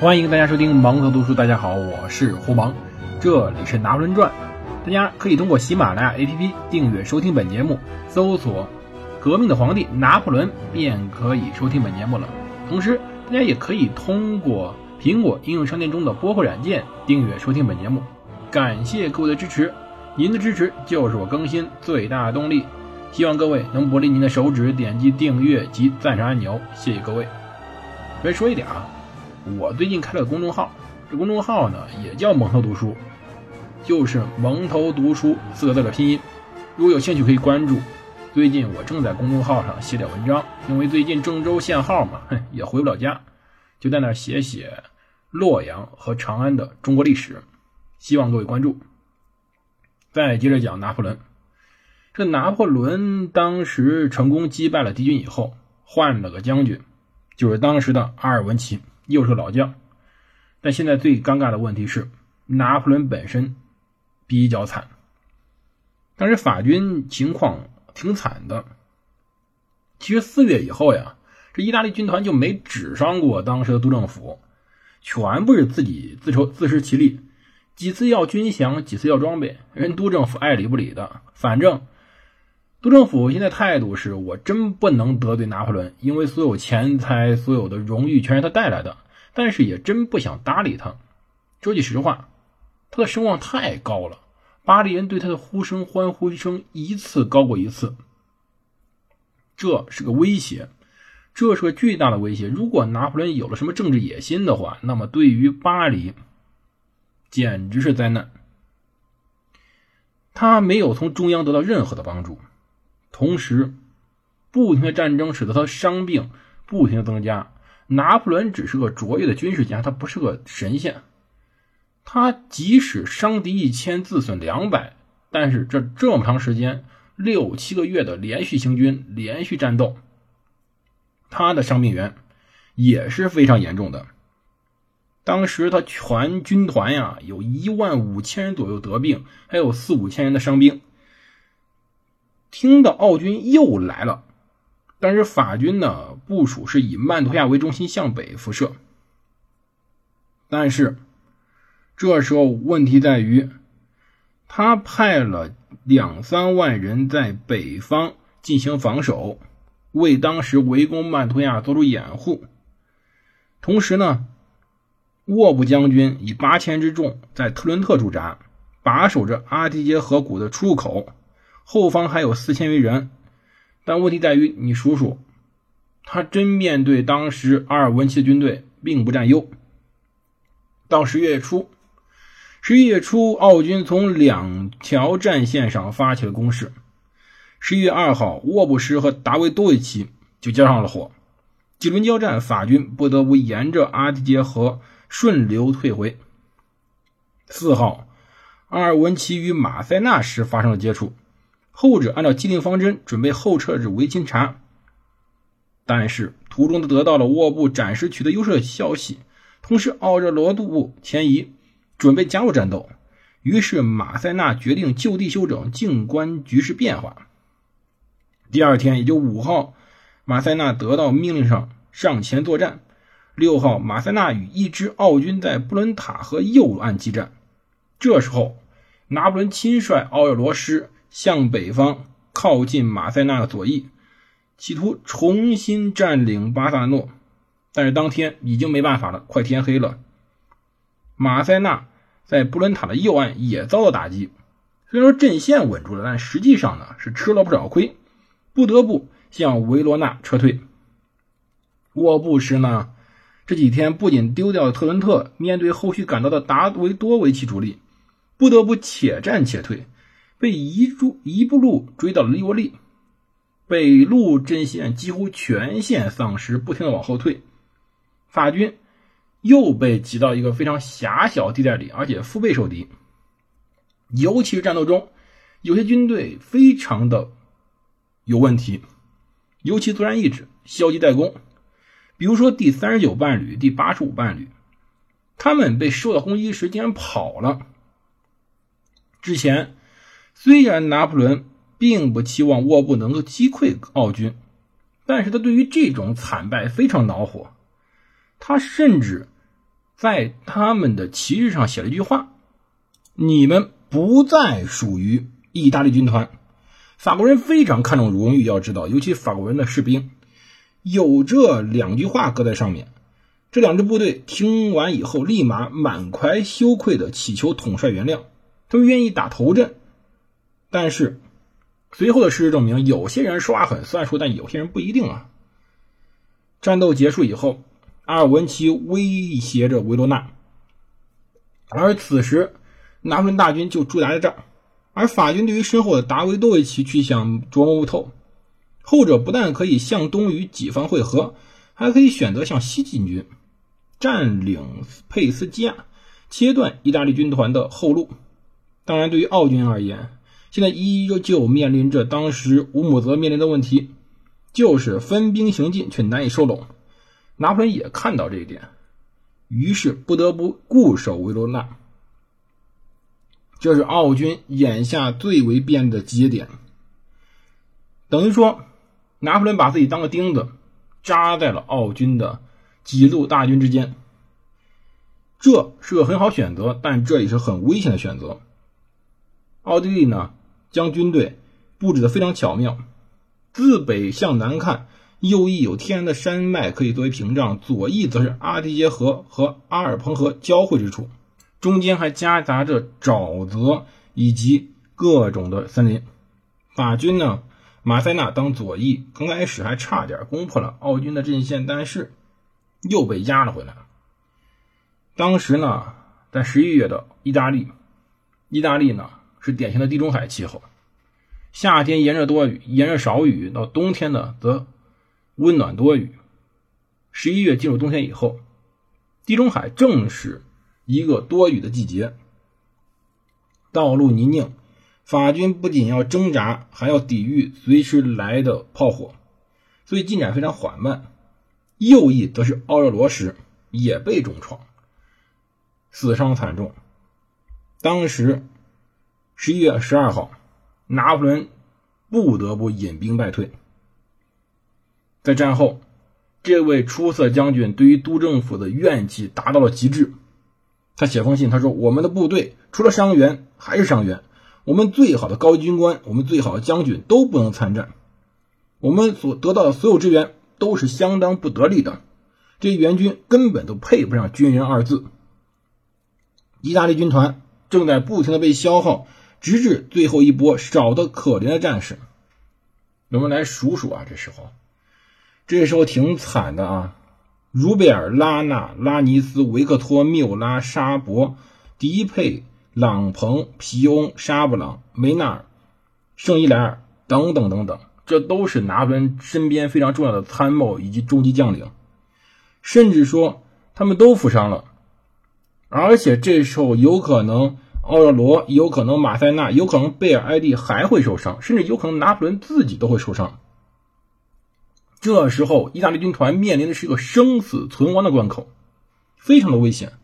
欢迎大家收听盲头读书。大家好，我是胡芒，这里是《拿破仑传》。大家可以通过喜马拉雅 APP 订阅收听本节目，搜索“革命的皇帝拿破仑”便可以收听本节目了。同时，大家也可以通过苹果应用商店中的播客软件订阅收听本节目。感谢各位的支持，您的支持就是我更新最大的动力。希望各位能不离您的手指点击订阅及赞赏按钮，谢谢各位。再说一点啊。我最近开了个公众号，这公众号呢也叫蒙头读书，就是蒙头读书四个字的拼音。如果有兴趣可以关注。最近我正在公众号上写点文章，因为最近郑州限号嘛，也回不了家，就在那写写洛阳和长安的中国历史，希望各位关注。再接着讲拿破仑，这拿破仑当时成功击败了敌军以后，换了个将军，就是当时的阿尔文奇。又是老将，但现在最尴尬的问题是，拿破仑本身比较惨。当时法军情况挺惨的。其实四月以后呀，这意大利军团就没指上过当时的督政府，全部是自己自筹自食其力，几次要军饷，几次要装备，人督政府爱理不理的。反正督政府现在态度是我真不能得罪拿破仑，因为所有钱财、所有的荣誉全是他带来的。但是也真不想搭理他。说句实话，他的声望太高了，巴黎人对他的呼声、欢呼声一次高过一次。这是个威胁，这是个巨大的威胁。如果拿破仑有了什么政治野心的话，那么对于巴黎简直是灾难。他没有从中央得到任何的帮助，同时不停的战争使得他伤病不停的增加。拿破仑只是个卓越的军事家，他不是个神仙。他即使伤敌一千，自损两百，但是这这么长时间，六七个月的连续行军、连续战斗，他的伤病源也是非常严重的。当时他全军团呀，有一万五千人左右得病，还有四五千人的伤兵。听到奥军又来了。但是法军呢部署是以曼图亚为中心向北辐射，但是这时候问题在于，他派了两三万人在北方进行防守，为当时围攻曼图亚做出掩护。同时呢，沃布将军以八千之众在特伦特驻扎，把守着阿迪杰河谷的出入口，后方还有四千余人。但问题在于，你数数，他真面对当时阿尔文奇的军队，并不占优。到十月初，十一月初，奥军从两条战线上发起了攻势。十一月二号，沃布什和达维多维奇就交上了火。几轮交战，法军不得不沿着阿迪杰河顺流退回。四号，阿尔文奇与马塞纳什发生了接触。后者按照既定方针准备后撤至维钦察，但是途中得到了沃布暂时取得优势的消息，同时奥热罗杜布前移，准备加入战斗。于是马塞纳决定就地休整，静观局势变化。第二天，也就五号，马塞纳得到命令上上前作战。六号，马塞纳与一支奥军在布伦塔河右岸激战。这时候，拿破仑亲率奥热罗师。向北方靠近马塞纳的左翼，企图重新占领巴萨诺，但是当天已经没办法了，快天黑了。马塞纳在布伦塔的右岸也遭到打击，虽说阵线稳住了，但实际上呢是吃了不少亏，不得不向维罗纳撤退。沃布什呢这几天不仅丢掉了特伦特，面对后续赶到的达维多维奇主力，不得不且战且退。被一住一步路追到了利沃利，北路阵线几乎全线丧失，不停的往后退，法军又被挤到一个非常狭小地带里，而且腹背受敌。尤其是战斗中，有些军队非常的有问题，尤其作战意志消极怠工。比如说第三十九伴旅、第八十五伴旅，他们被受到攻击时竟然跑了。之前。虽然拿破仑并不期望沃布能够击溃奥军，但是他对于这种惨败非常恼火。他甚至在他们的旗帜上写了一句话：“你们不再属于意大利军团。”法国人非常看重荣誉，要知道，尤其法国人的士兵有这两句话搁在上面。这两支部队听完以后，立马满怀羞愧的祈求统帅原谅，他们愿意打头阵。但是随后的事实证明，有些人说话很算数，但有些人不一定啊。战斗结束以后，阿尔文奇威胁着维罗纳，而此时拿破仑大军就驻扎在这儿，而法军对于身后的达维多维奇去想琢磨不透。后者不但可以向东与己方会合，还可以选择向西进军。占领佩斯基亚，切断意大利军团的后路。当然，对于奥军而言，现在依旧面临着当时乌姆泽面临的问题，就是分兵行进却难以收拢。拿破仑也看到这一点，于是不得不固守维罗纳。这是奥军眼下最为便利的集结点。等于说，拿破仑把自己当个钉子，扎在了奥军的。几路大军之间，这是个很好选择，但这也是很危险的选择。奥地利呢，将军队布置的非常巧妙，自北向南看，右翼有天然的山脉可以作为屏障，左翼则是阿迪杰河和阿尔彭河交汇之处，中间还夹杂着沼泽以及各种的森林。法军呢，马塞纳当左翼，刚开始还差点攻破了奥军的阵线，但是。又被压了回来。当时呢，在十一月的意大利，意大利呢是典型的地中海气候，夏天炎热多雨，炎热少雨；到冬天呢则温暖多雨。十一月进入冬天以后，地中海正是一个多雨的季节，道路泥泞，法军不仅要挣扎，还要抵御随时来的炮火，所以进展非常缓慢。右翼则是奥热罗时也被重创，死伤惨重。当时十一月十二号，拿破仑不得不引兵败退。在战后，这位出色将军对于督政府的怨气达到了极致。他写封信，他说：“我们的部队除了伤员还是伤员，我们最好的高级军官，我们最好的将军都不能参战，我们所得到的所有支援。”都是相当不得力的，这些援军根本都配不上“军人”二字。意大利军团正在不停的被消耗，直至最后一波少得可怜的战士。我们来数数啊，这时候，这时候挺惨的啊！茹贝尔、拉纳、拉尼斯、维克托、缪拉、沙博、迪佩、朗彭、皮翁、沙布朗、梅纳尔、圣伊莱尔等等等等。这都是拿破仑身边非常重要的参谋以及中级将领，甚至说他们都负伤了，而且这时候有可能奥热罗，有可能马塞纳，有可能贝尔埃蒂还会受伤，甚至有可能拿破仑自己都会受伤。这时候，意大利军团面临的是一个生死存亡的关口，非常的危险。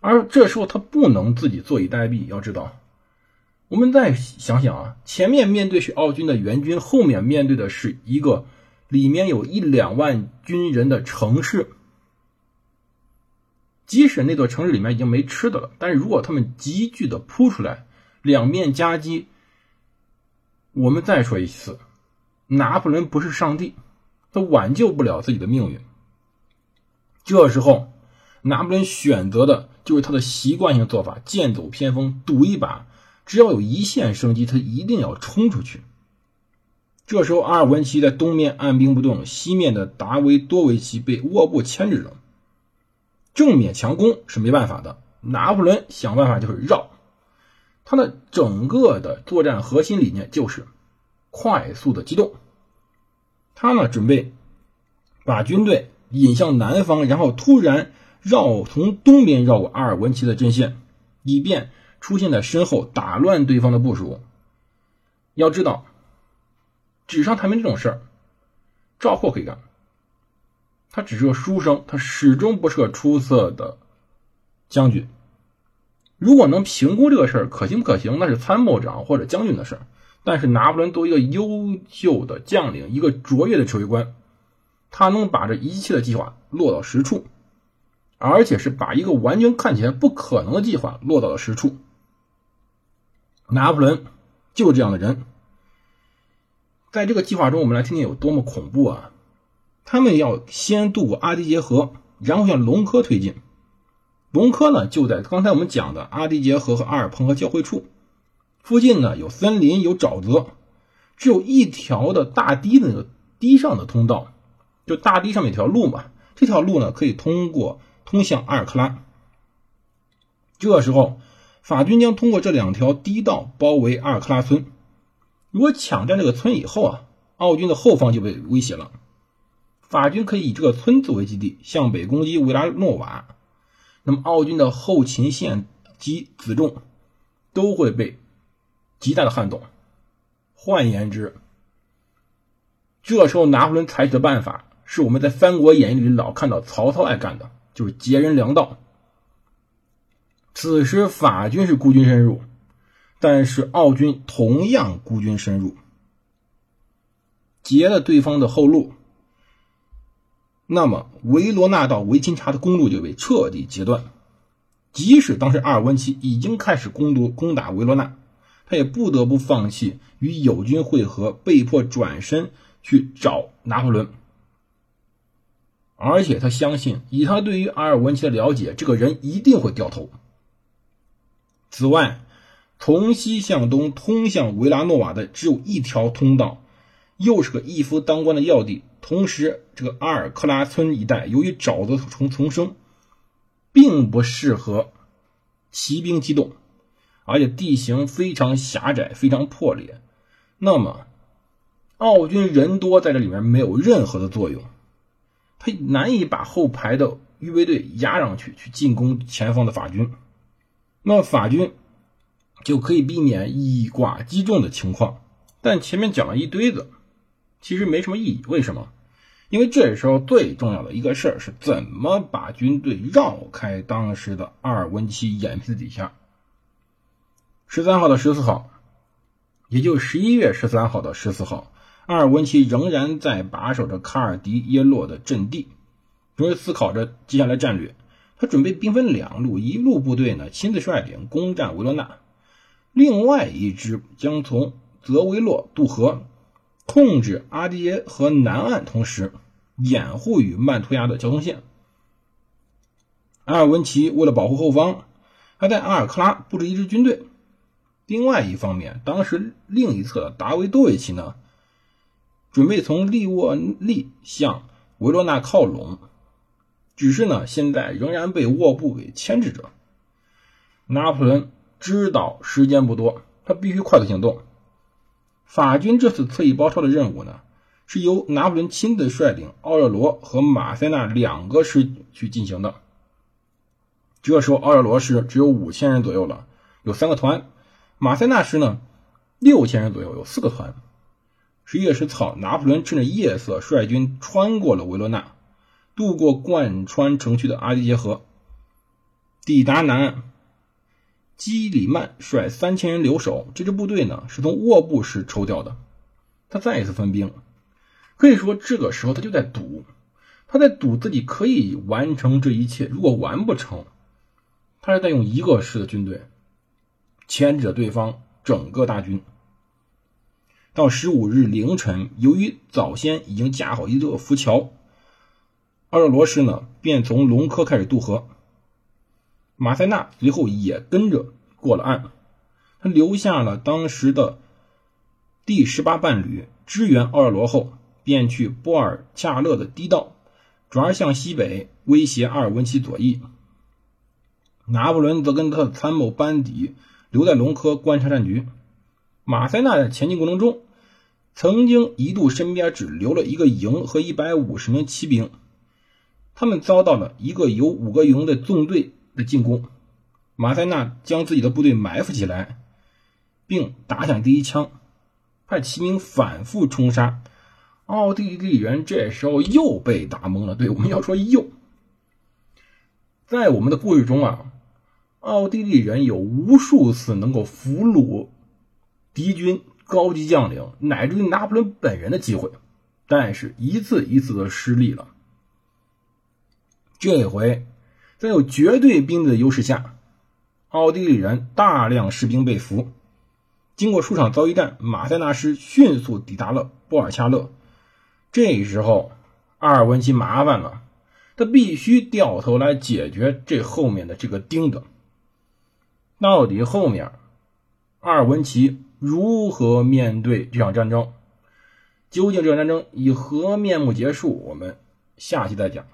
而这时候他不能自己坐以待毙，要知道。我们再想想啊，前面面对是奥军的援军，后面面对的是一个里面有一两万军人的城市。即使那座城市里面已经没吃的了，但是如果他们急剧的扑出来，两面夹击，我们再说一次，拿破仑不是上帝，他挽救不了自己的命运。这时候，拿破仑选择的就是他的习惯性做法，剑走偏锋，赌一把。只要有一线生机，他一定要冲出去。这时候，阿尔文奇在东面按兵不动，西面的达维多维奇被沃布牵制着。正面强攻是没办法的，拿破仑想办法就是绕。他的整个的作战核心理念就是快速的机动。他呢，准备把军队引向南方，然后突然绕从东边绕过阿尔文奇的阵线，以便。出现在身后，打乱对方的部署。要知道，纸上谈兵这种事儿，赵括可以干。他只是个书生，他始终不是个出色的将军。如果能评估这个事儿可行不可行，那是参谋长或者将军的事儿。但是拿破仑作为一个优秀的将领，一个卓越的指挥官，他能把这一切的计划落到实处。而且是把一个完全看起来不可能的计划落到了实处。拿破仑就是这样的人。在这个计划中，我们来听听有多么恐怖啊！他们要先渡过阿迪杰河，然后向隆科推进。隆科呢，就在刚才我们讲的阿迪杰河和阿尔彭河交汇处附近呢，有森林，有沼泽，只有一条的大堤的堤上的通道，就大堤上面一条路嘛。这条路呢，可以通过通向阿尔克拉。这时候，法军将通过这两条堤道包围阿尔克拉村。如果抢占这个村以后啊，奥军的后方就被威胁了。法军可以以这个村作为基地，向北攻击维拉诺瓦。那么，奥军的后勤线及辎重都会被极大的撼动。换言之，这时候拿破仑采取的办法是我们在《三国演义》里老看到曹操爱干的，就是劫人粮道。此时法军是孤军深入，但是奥军同样孤军深入，截了对方的后路。那么，维罗纳到维钦察的公路就被彻底截断。即使当时阿尔文奇已经开始攻夺攻打维罗纳，他也不得不放弃与友军会合，被迫转身去找拿破仑。而且他相信，以他对于阿尔文奇的了解，这个人一定会掉头。此外，从西向东通向维拉诺瓦的只有一条通道，又是个一夫当关的要地。同时，这个阿尔克拉村一带由于沼泽丛丛生，并不适合骑兵机动，而且地形非常狭窄、非常破裂。那么，奥军人多在这里面没有任何的作用，他难以把后排的预备队压上去去进攻前方的法军。那么法军就可以避免以寡击众的情况。但前面讲了一堆子。其实没什么意义，为什么？因为这时候最重要的一个事儿是怎么把军队绕开当时的阿尔文奇眼皮子底下。十三号到十四号，也就十一月十三号到十四号，阿尔文奇仍然在把守着卡尔迪耶洛的阵地，准备思考着接下来战略。他准备兵分两路，一路部队呢亲自率领攻占维罗纳，另外一支将从泽维洛渡河。控制阿迪耶和南岸，同时掩护与曼图亚的交通线。阿尔文奇为了保护后方，还在阿尔克拉布置一支军队。另外一方面，当时另一侧的达维多维奇呢，准备从利沃利向维罗纳靠拢，只是呢，现在仍然被沃布给牵制着。拿破仑知道时间不多，他必须快速行动。法军这次侧翼包抄的任务呢，是由拿破仑亲自率领奥热罗和马塞纳两个师去进行的。这时候奥热罗师只有五千人左右了，有三个团；马塞纳师呢，六千人左右，有四个团。十一月十四号，拿破仑趁着夜色率军穿过了维罗纳，渡过贯穿城区的阿迪杰河，抵达南岸。基里曼率三千人留守，这支部队呢是从沃布市抽调的。他再一次分兵，可以说这个时候他就在赌，他在赌自己可以完成这一切。如果完不成，他是在用一个师的军队牵制着对方整个大军。到十五日凌晨，由于早先已经架好一座浮桥，阿热罗师呢便从隆科开始渡河。马塞纳随后也跟着过了岸，他留下了当时的第十八伴旅支援奥尔罗后，便去波尔恰勒的堤道，转而向西北威胁阿尔文奇左翼。拿破仑则跟他的参谋班底留在隆科观察战局。马塞纳在前进过程中，曾经一度身边只留了一个营和一百五十名骑兵，他们遭到了一个有五个营的纵队。的进攻，马塞纳将自己的部队埋伏起来，并打响第一枪，派骑兵反复冲杀。奥地利人这时候又被打懵了。对，我们要说又，在我们的故事中啊，奥地利人有无数次能够俘虏敌军高级将领乃至于拿破仑本人的机会，但是一次一次的失利了。这回。在有绝对兵力的优势下，奥地利人大量士兵被俘。经过数场遭遇战，马塞纳师迅速抵达了波尔恰勒。这时候，阿尔文奇麻烦了，他必须掉头来解决这后面的这个钉子。到底后面阿尔文奇如何面对这场战争？究竟这场战争以何面目结束？我们下期再讲。